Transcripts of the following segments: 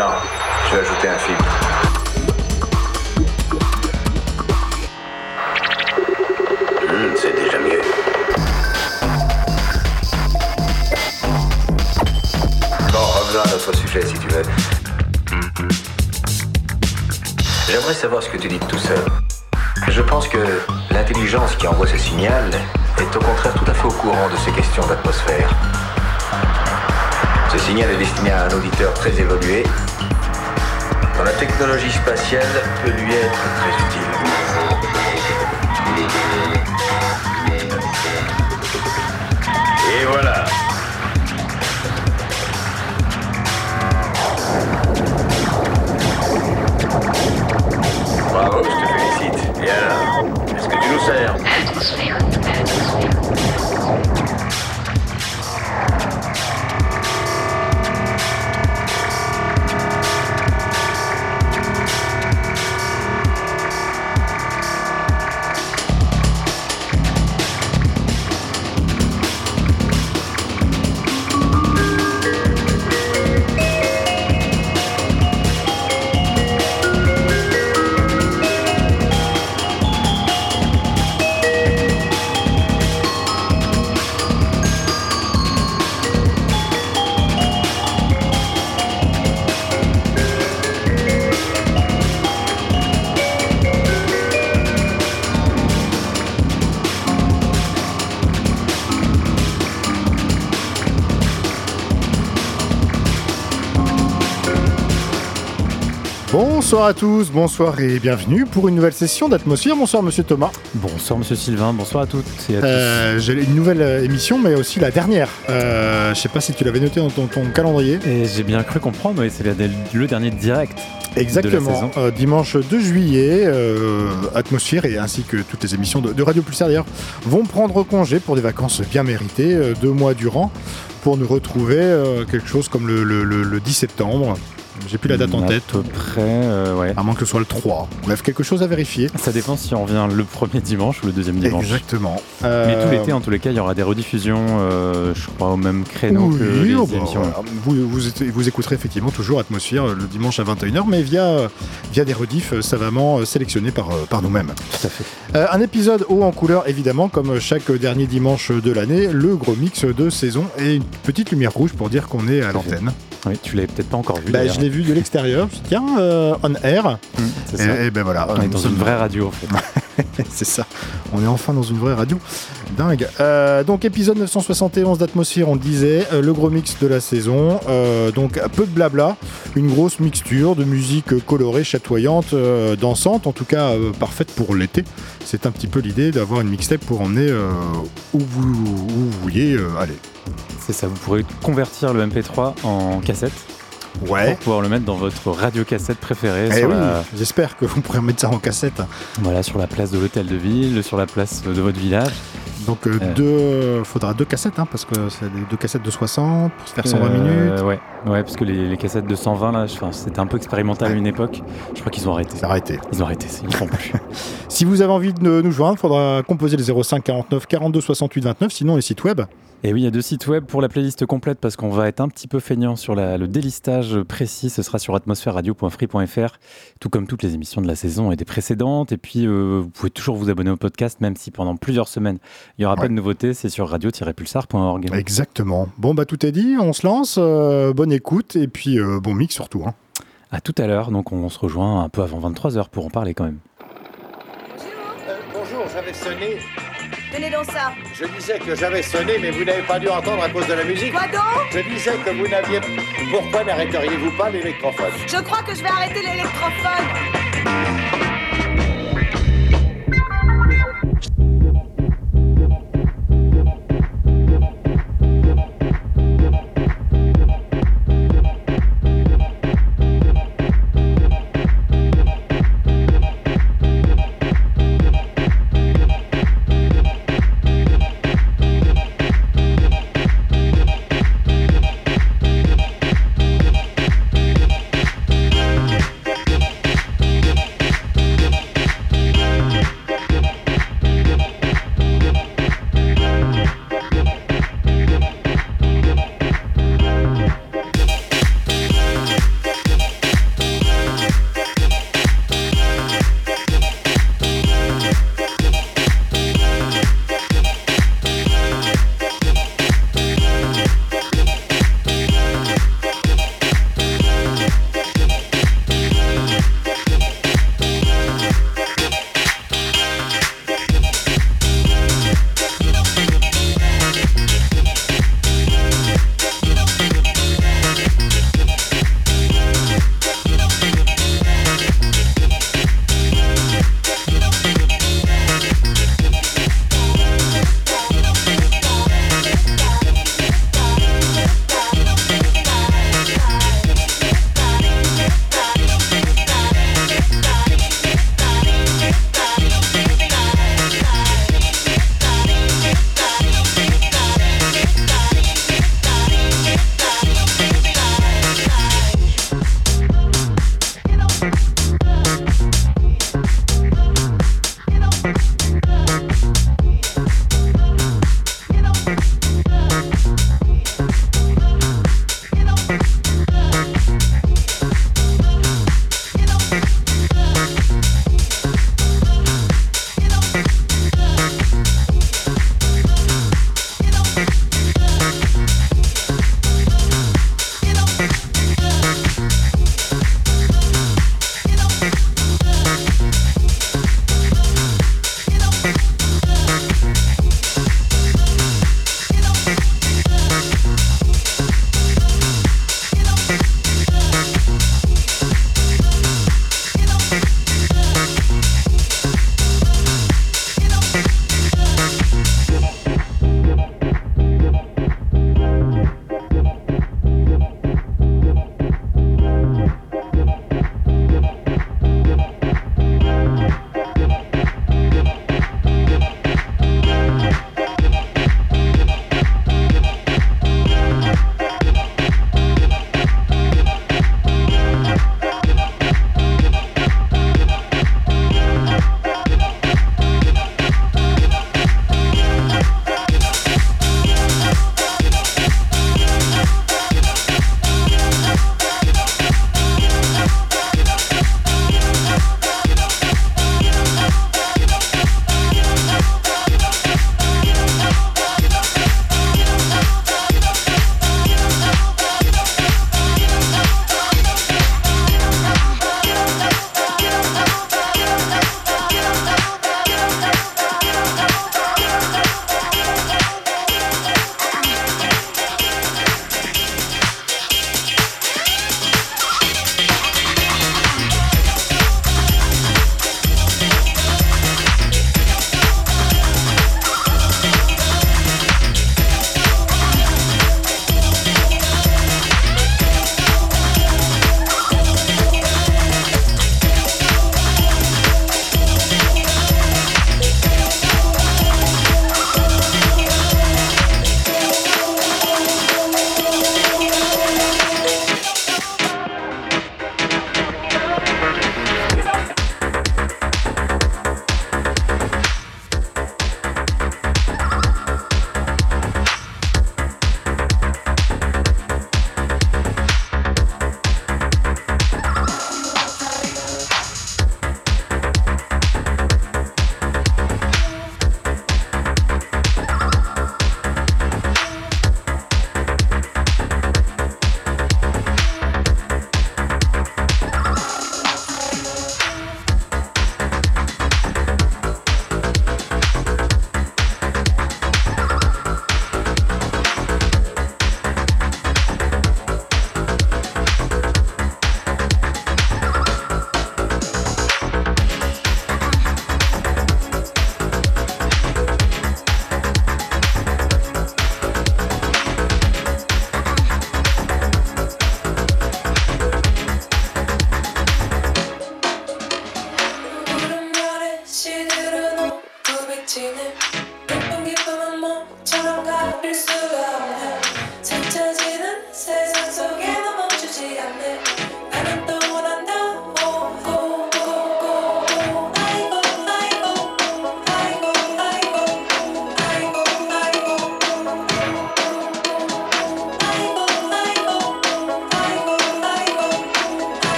Je vais ajouter un filtre. Hmm, c'est déjà mieux. Bon, revenons à notre sujet si tu veux. J'aimerais savoir ce que tu dis de tout seul. Je pense que l'intelligence qui envoie ce signal est au contraire tout à fait au courant de ces questions d'atmosphère. Ce signal est destiné à un auditeur très évolué, dont la technologie spatiale peut lui être très utile. Et voilà. Bravo, je te félicite. Et alors, est-ce que tu nous sers? Bonsoir à tous, bonsoir et bienvenue pour une nouvelle session d'Atmosphère. Bonsoir Monsieur Thomas. Bonsoir Monsieur Sylvain, bonsoir à toutes et à Euh, J'ai une nouvelle euh, émission, mais aussi la dernière. Euh, je sais pas si tu l'avais noté dans ton, ton calendrier. tous. Et j'ai bien cru comprendre, oui, c'est le, dernier direct. Exactement. Euh, dimanche 2 juillet, euh, Atmosphère et ainsi que toutes les émissions de, de Radio Pulsar d'ailleurs vont prendre congé pour des vacances bien méritées, euh, deux mois durant, pour nous retrouver quelque chose comme le, le- le- le 10 septembre. J'ai plus la date en À tête. peu près, euh, ouais. À moins que ce soit le 3. Bref, quelque chose à vérifier. Ça dépend si on revient le premier dimanche ou le deuxième dimanche. Exactement. Mais Euh, tout l'été, en tous les cas, il y aura des rediffusions, euh, je crois, au même créneau Oui, que les oh bah, émissions. voilà. vous, vous, vous écouterez effectivement toujours Atmosphère euh, le dimanche à 21h, mais via, via des rediffs euh, savamment euh, sélectionnés par, euh, par nous-mêmes. Tout à fait. Euh, un épisode haut en couleur, évidemment, comme chaque dernier dimanche de l'année, le gros mix de saison et une petite lumière rouge pour dire qu'on est à l'antenne. Oui, tu l'avais peut-être pas encore vu. Bah, je l'ai vu de l'extérieur, je me suis dit, tiens, euh, on air. Hum, c'est ça. Et, et ben voilà. on est dans une vraie radio, en fait. C'est ça. On est enfin dans une vraie radio. Dingue. Euh, donc épisode 971 d'Atmosphère, on le disait, euh, le gros mix de la saison. Euh, donc peu de blabla, une grosse mixture de musique colorée, chatoyante, dansante, en tout cas parfaite pour l'été. C'est un petit peu l'idée d'avoir une mixtape pour emmener où, vous, où vous vouliez aller. C'est ça, vous pourrez convertir le MP3 en cassette pour pouvoir le mettre dans votre radio cassette préférée Eh sur, oui, la, j'espère que vous pourrez mettre ça en cassette. voilà, sur la place de l'hôtel de ville, sur la place de votre village. Donc euh, Euh. deux, faudra deux cassettes, hein, parce que c'est des deux cassettes de 60 pour se faire 120 Euh, minutes. Ouais, ouais, parce que les, les cassettes de 120 là, c'était un peu expérimental à une époque. Je crois qu'ils ont arrêté. Arrêté. Ils ont arrêté, ils ne font plus. Si vous avez envie de nous joindre, il faudra composer le 05 49 42 68 29, sinon les sites web. Et oui, il y a deux sites web pour la playlist complète parce qu'on va être un petit peu feignant sur la- le délistage précis. Ce sera sur atmosphèreradio.free.fr, tout comme toutes les émissions de la saison et des précédentes. Et puis, euh, vous pouvez toujours vous abonner au podcast, même si pendant plusieurs semaines, il n'y aura Ouais. pas de nouveautés. C'est sur radio-pulsar.org. Exactement. Bon, bah tout est dit, on se lance. euh, bonne écoute et puis euh, bon mix surtout. hein. À tout à l'heure, donc on se rejoint un peu avant 23h pour en parler quand même. Euh, bonjour, j'avais sonné. Tenez donc ça. Je disais que j'avais sonné, mais vous n'avez pas dû entendre à cause de la musique. Quoi donc? Je disais que vous n'aviez. Pourquoi n'arrêteriez-vous pas l'électrophone? Je crois que je vais arrêter l'électrophone.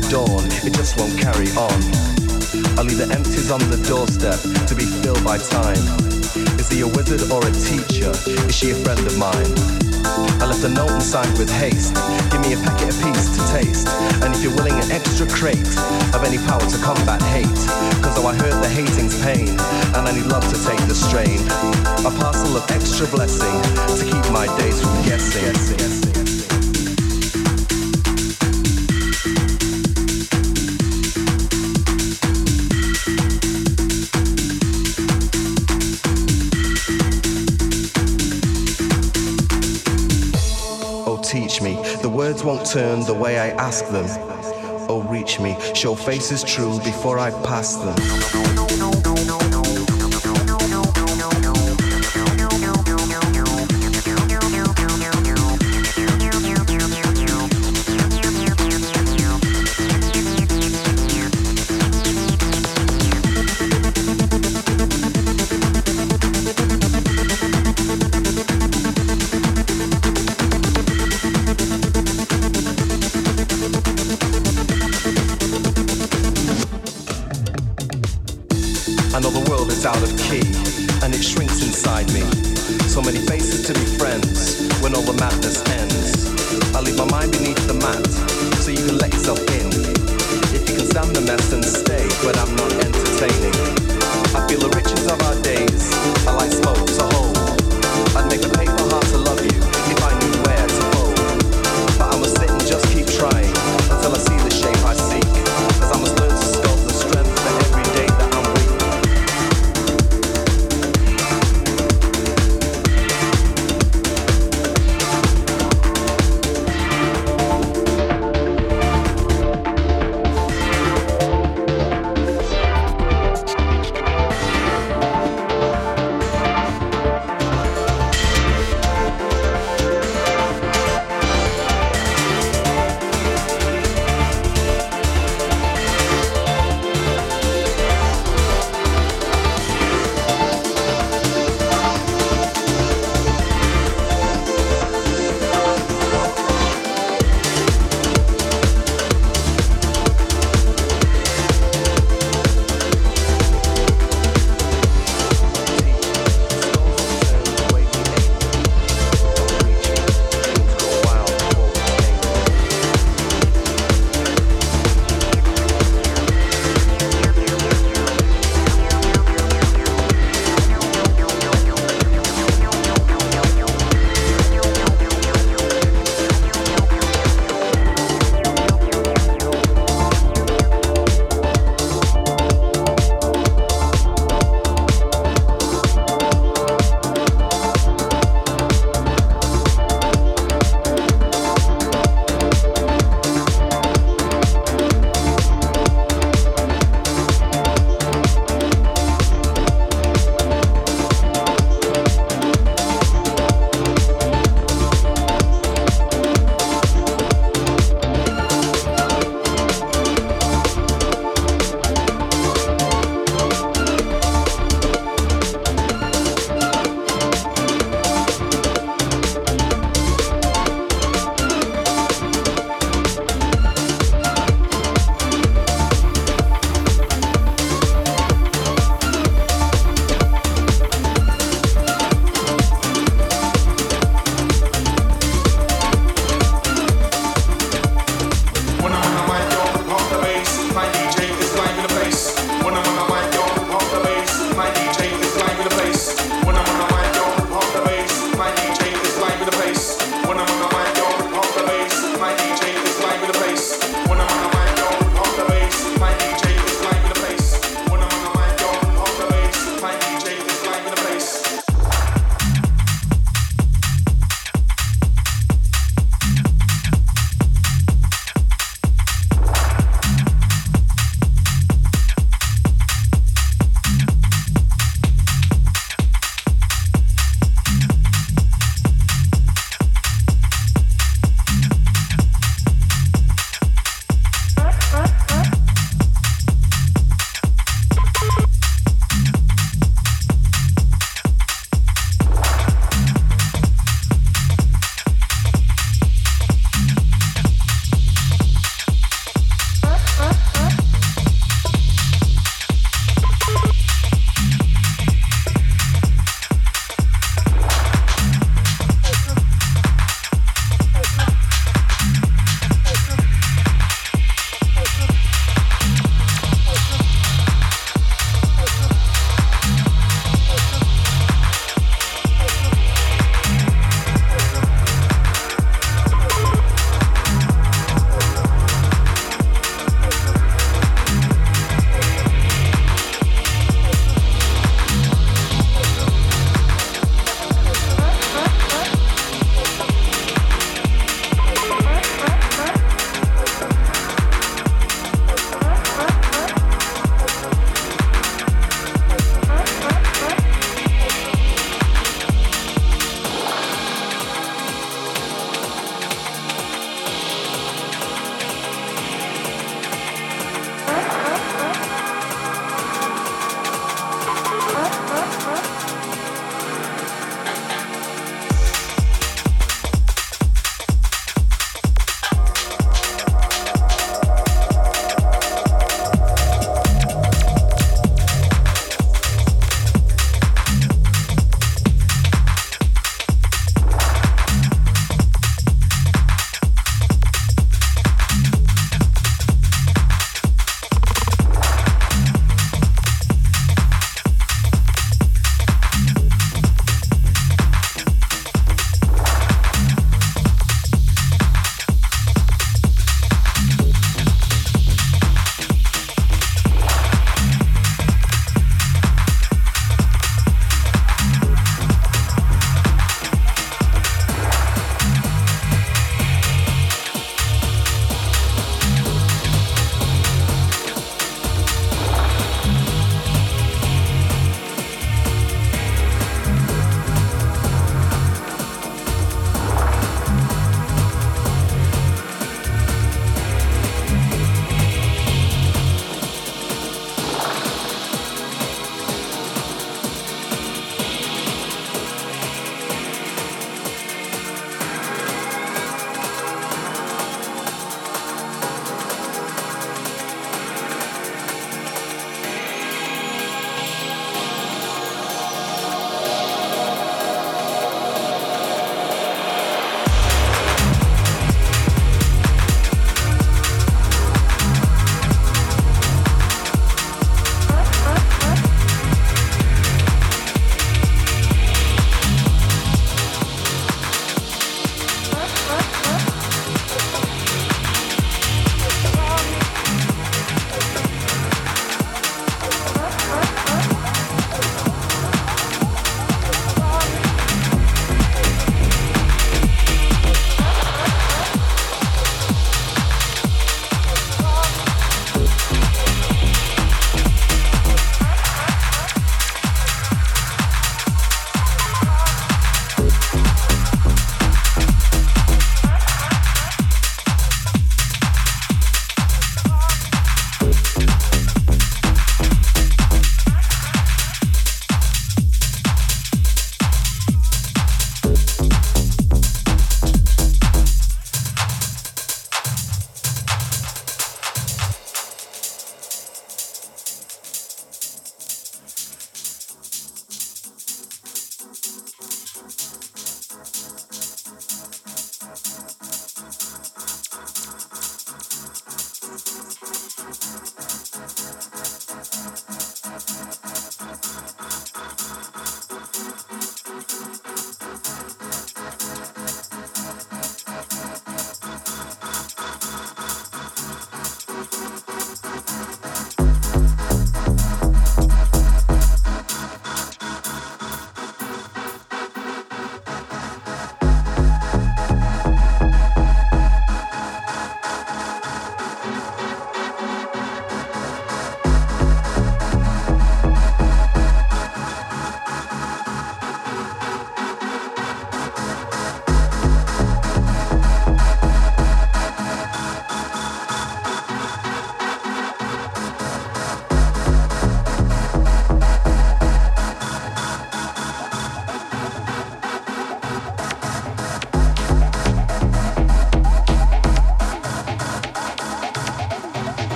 The dawn, it just won't carry on. I leave the empties on the doorstep to be filled by time. Is he a wizard or a teacher? Is she a friend of mine? I left a note and signed with haste. Give me a packet of peace to taste. And if you're willing, an extra crate of any power to combat hate. Cause though I heard the hating's pain, and I need love to take the strain. A parcel of extra blessing to keep my days from guessing. Words won't turn the way I ask them. Oh, reach me, show faces true before I pass them.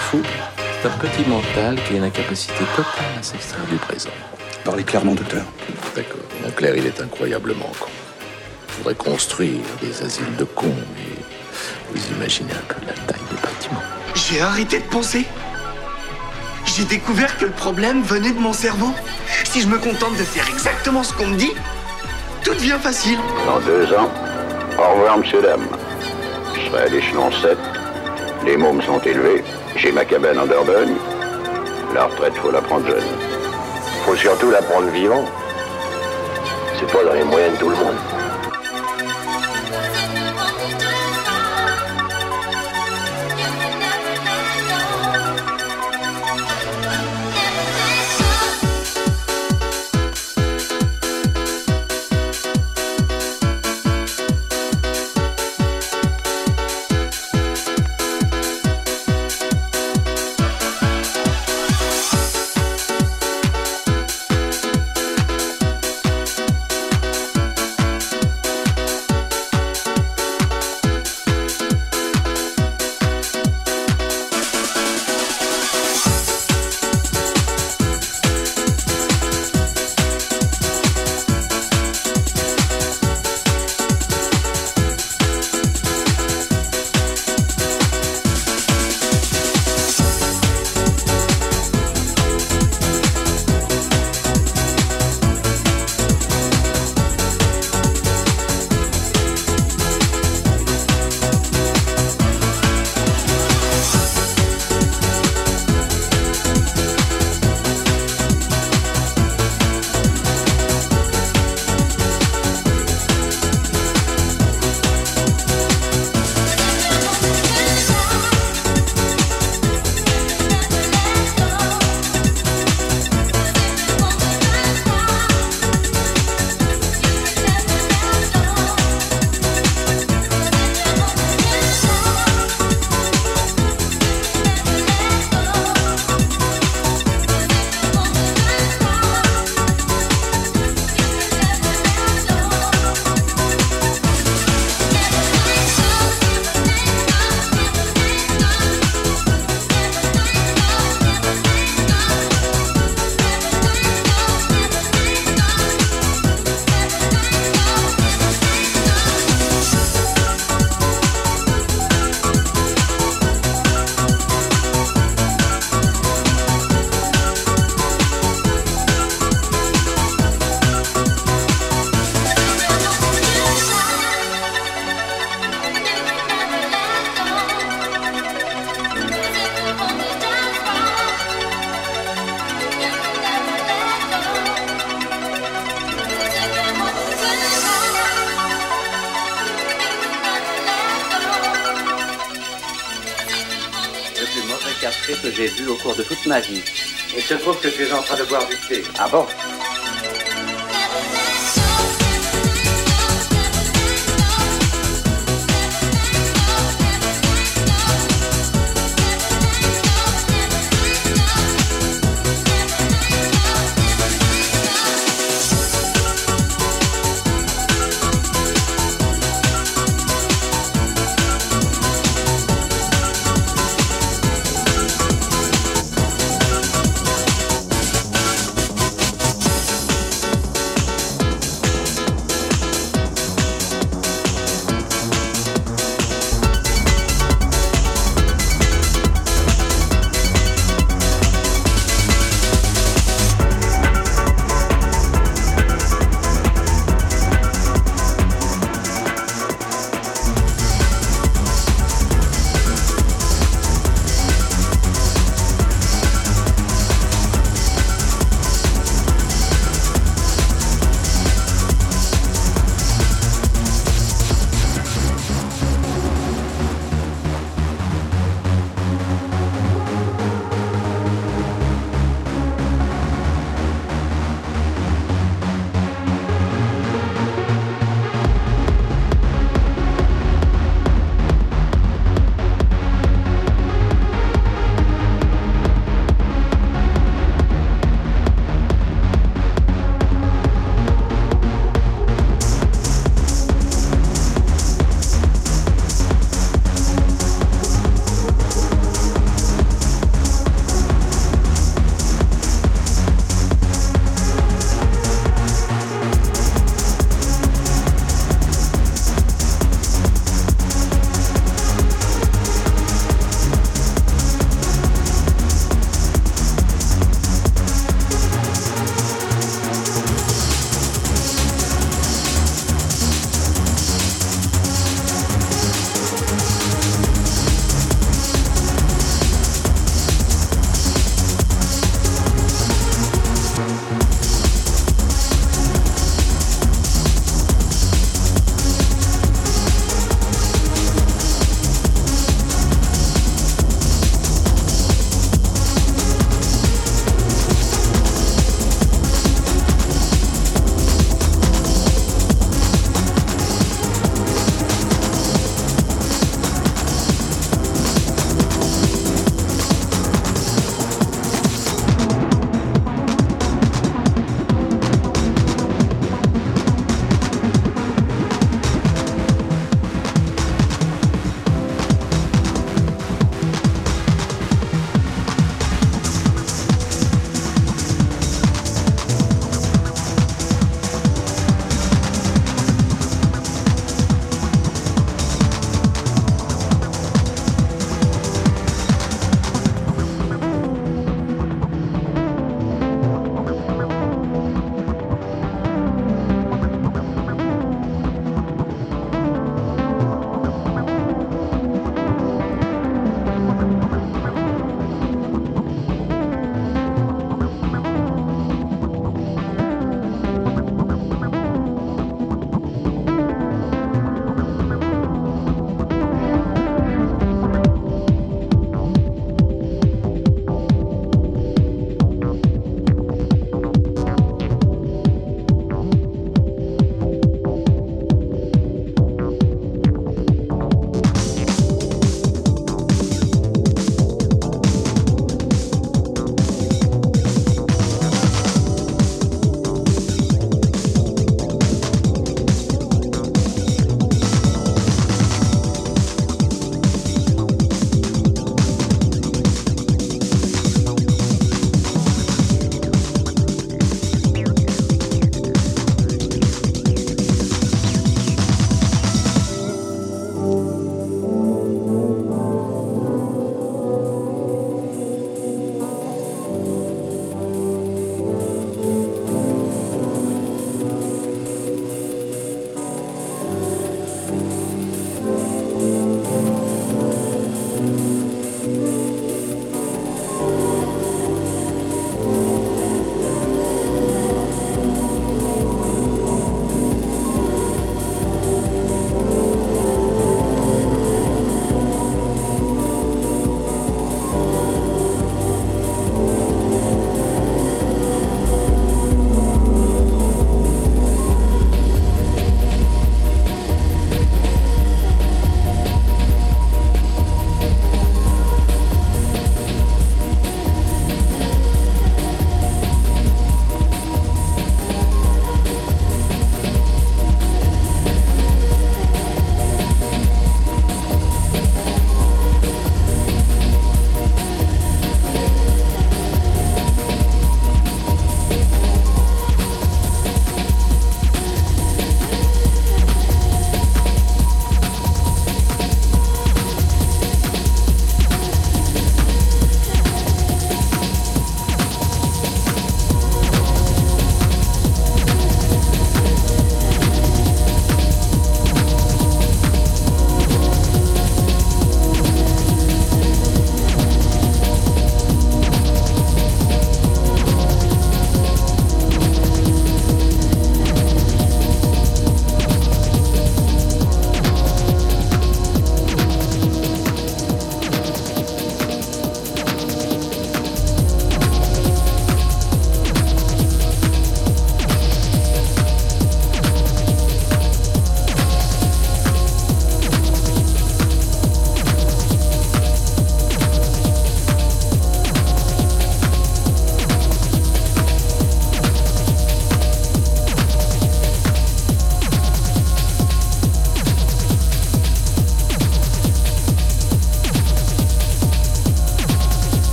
Fou. C'est un petit mental qui a une incapacité totale à s'extraire du présent. Parlez clairement, docteur. D'accord. Mon clair, il est incroyablement con. Il faudrait construire des asiles de cons, mais vous imaginez un peu la taille des bâtiments. J'ai arrêté de penser. J'ai découvert que le problème venait de mon cerveau. Si je me contente de faire exactement ce qu'on me dit, tout devient facile. Dans deux ans, au revoir, monsieur, dame. Je serai à l'échelon 7. Les mômes sont élevés. J'ai ma cabane en Dordogne. La retraite, faut la prendre jeune. Faut surtout la prendre vivant. C'est pas dans les moyens de tout le monde. Il se trouve que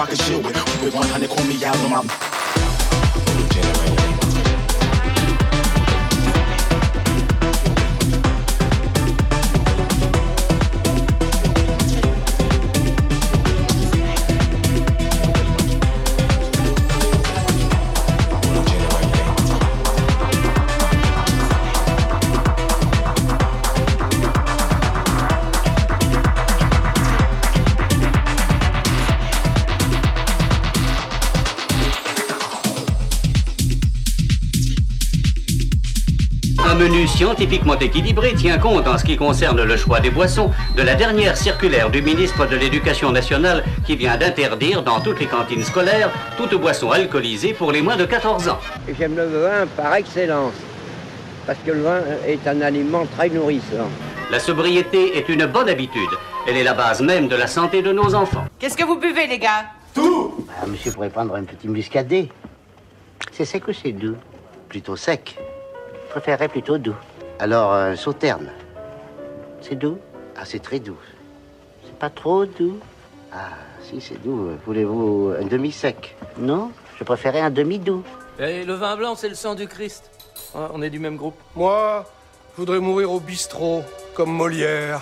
I can shit scientifiquement équilibré tient compte en ce qui concerne le choix des boissons de la dernière circulaire du ministre de l'Éducation nationale qui vient d'interdire dans toutes les cantines scolaires toute boisson alcoolisée pour les moins de 14 ans. J'aime le vin par excellence, parce que le vin est un aliment très nourrissant. La sobriété est une bonne habitude. Elle est la base même de la santé de nos enfants. Qu'est-ce que vous buvez, les gars? Ah, monsieur pourrait prendre un petit muscadet. C'est sec ou c'est doux? Plutôt sec. Je préférerais plutôt doux. Alors, un sauterne. C'est doux? Ah, c'est très doux. C'est pas trop doux? Ah, si, c'est doux. Voulez-vous un demi-sec? Non Je préférais un demi-doux. Et le vin blanc, c'est le sang du Christ. Ouais, on est du même groupe. Moi, je voudrais mourir au bistrot, comme Molière.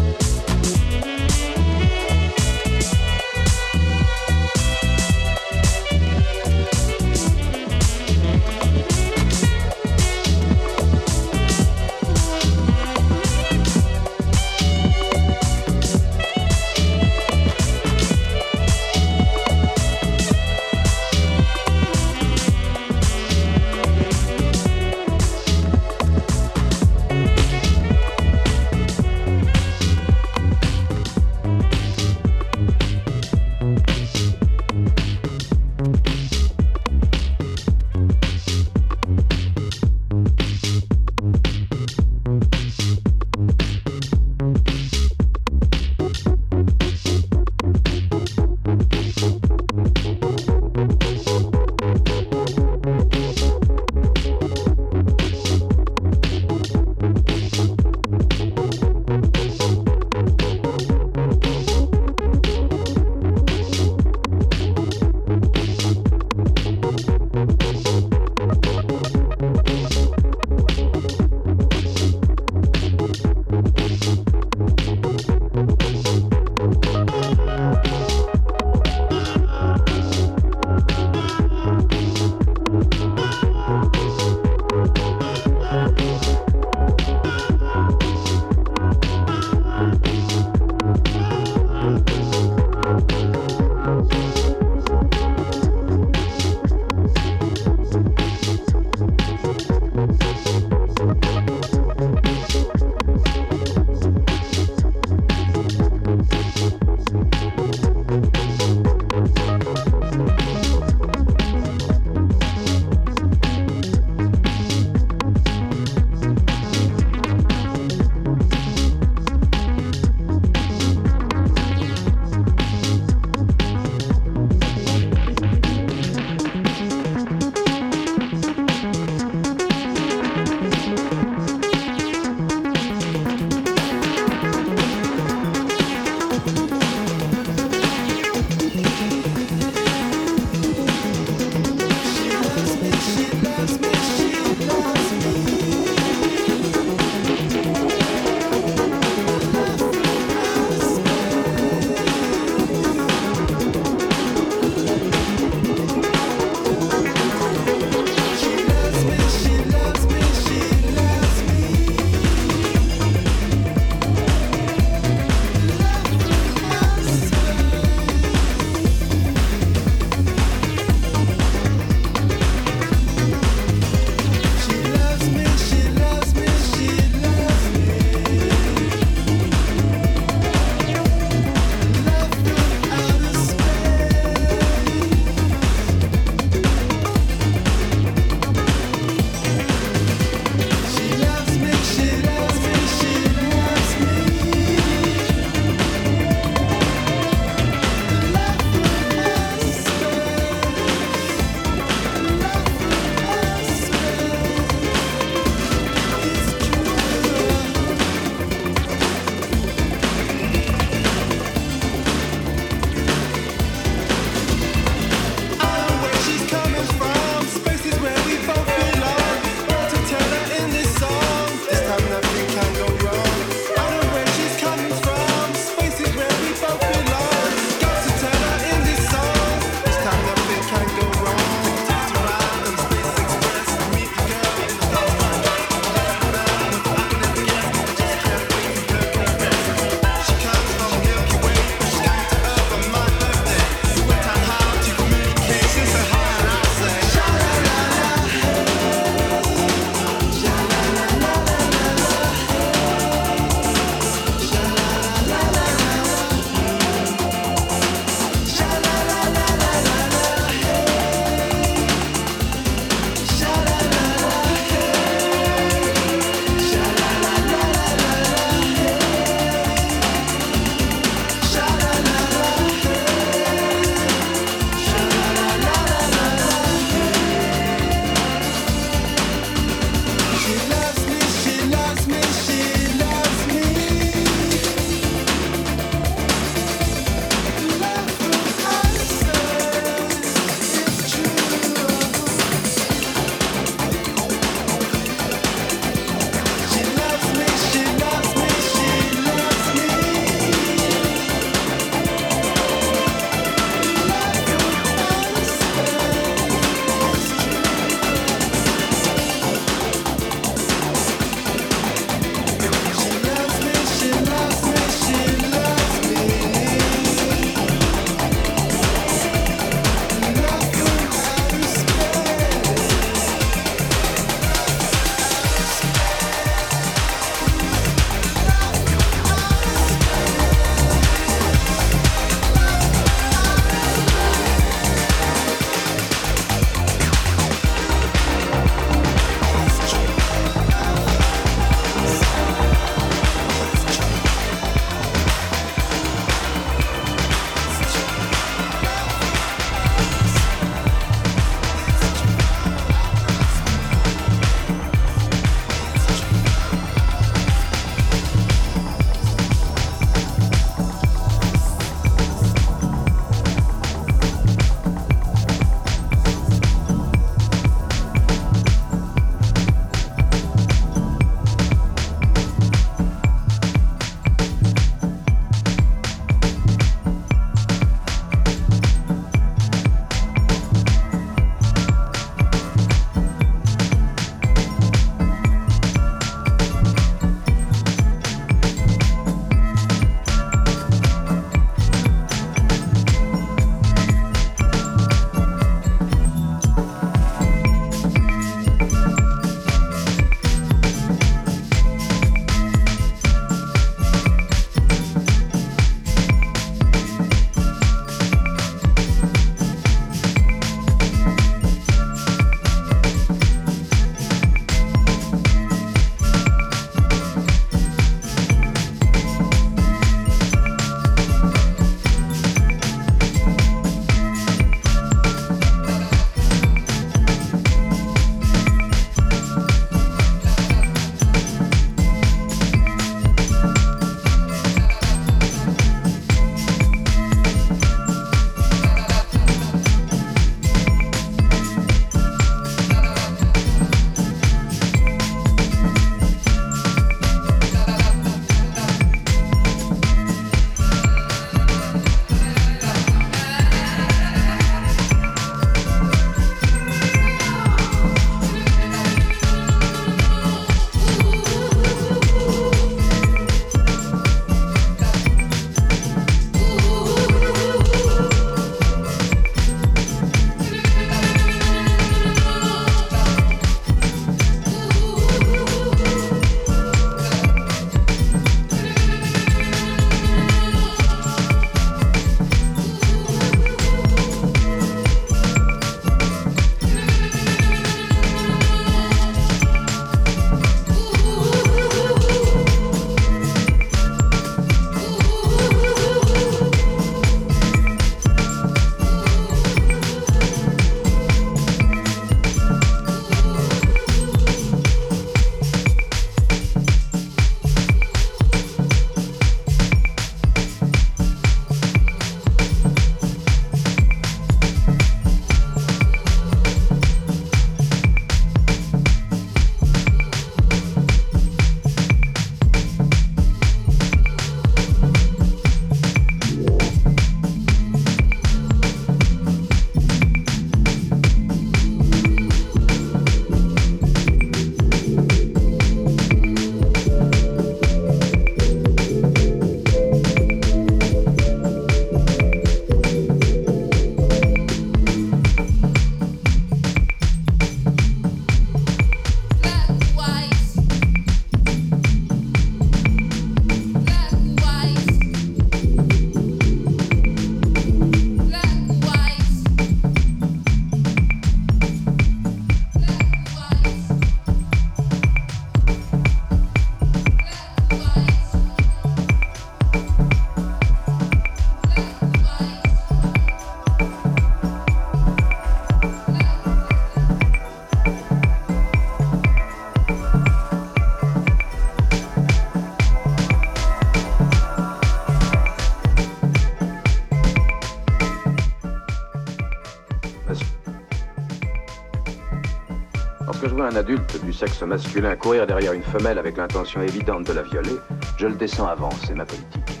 Un adulte du sexe masculin courir derrière une femelle avec l'intention évidente de la violer, je le descends avant, c'est ma politique.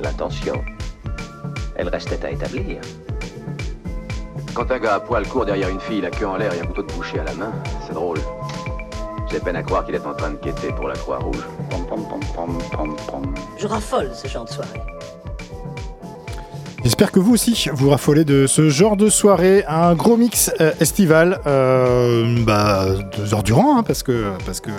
L'intention, elle restait à établir. Quand un gars à poil court derrière une fille, la queue en l'air et un couteau de boucher à la main, c'est drôle. J'ai peine à croire qu'il est en train de quêter pour la Croix-Rouge. Je raffole ce genre de soirée. J'espère que vous aussi, vous raffolez de ce genre de soirée, un gros mix euh, estival, euh, bah, deux heures durant, hein, parce que parce que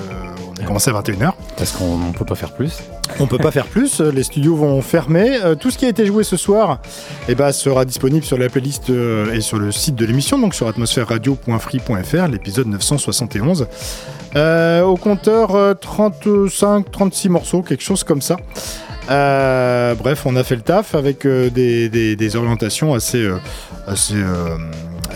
on a commencé à 21h. Parce qu'on ne peut pas faire plus. On peut pas faire plus, les studios vont fermer. Euh, tout ce qui a été joué ce soir eh ben, sera disponible sur la playlist euh, et sur le site de l'émission, donc sur atmosphèreradio.free.fr, l'épisode 971. Euh, au compteur, 35-36 morceaux, quelque chose comme ça. Euh, bref, on a fait le taf avec euh, des, des- des orientations assez, euh, assez,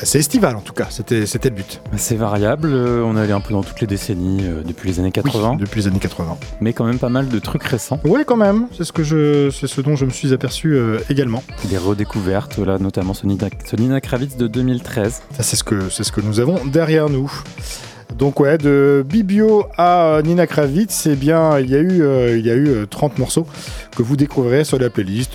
assez estivales en tout cas. C'était c'était le but. C'est variable, on est allé un peu dans toutes les décennies depuis les années 80. depuis les années 80. Mais quand même pas mal de trucs récents. Ouais, quand même. C'est ce que je, c'est ce dont je me suis aperçu également. Des redécouvertes, là, notamment ce Nina, ce Nina Kravitz de 2013. Ça, c'est ce que c'est ce que nous avons derrière nous. Donc ouais, de Bibio à Nina Kravitz, eh il y a eu, euh, il y a eu euh, 30 morceaux que vous découvrirez sur la playlist.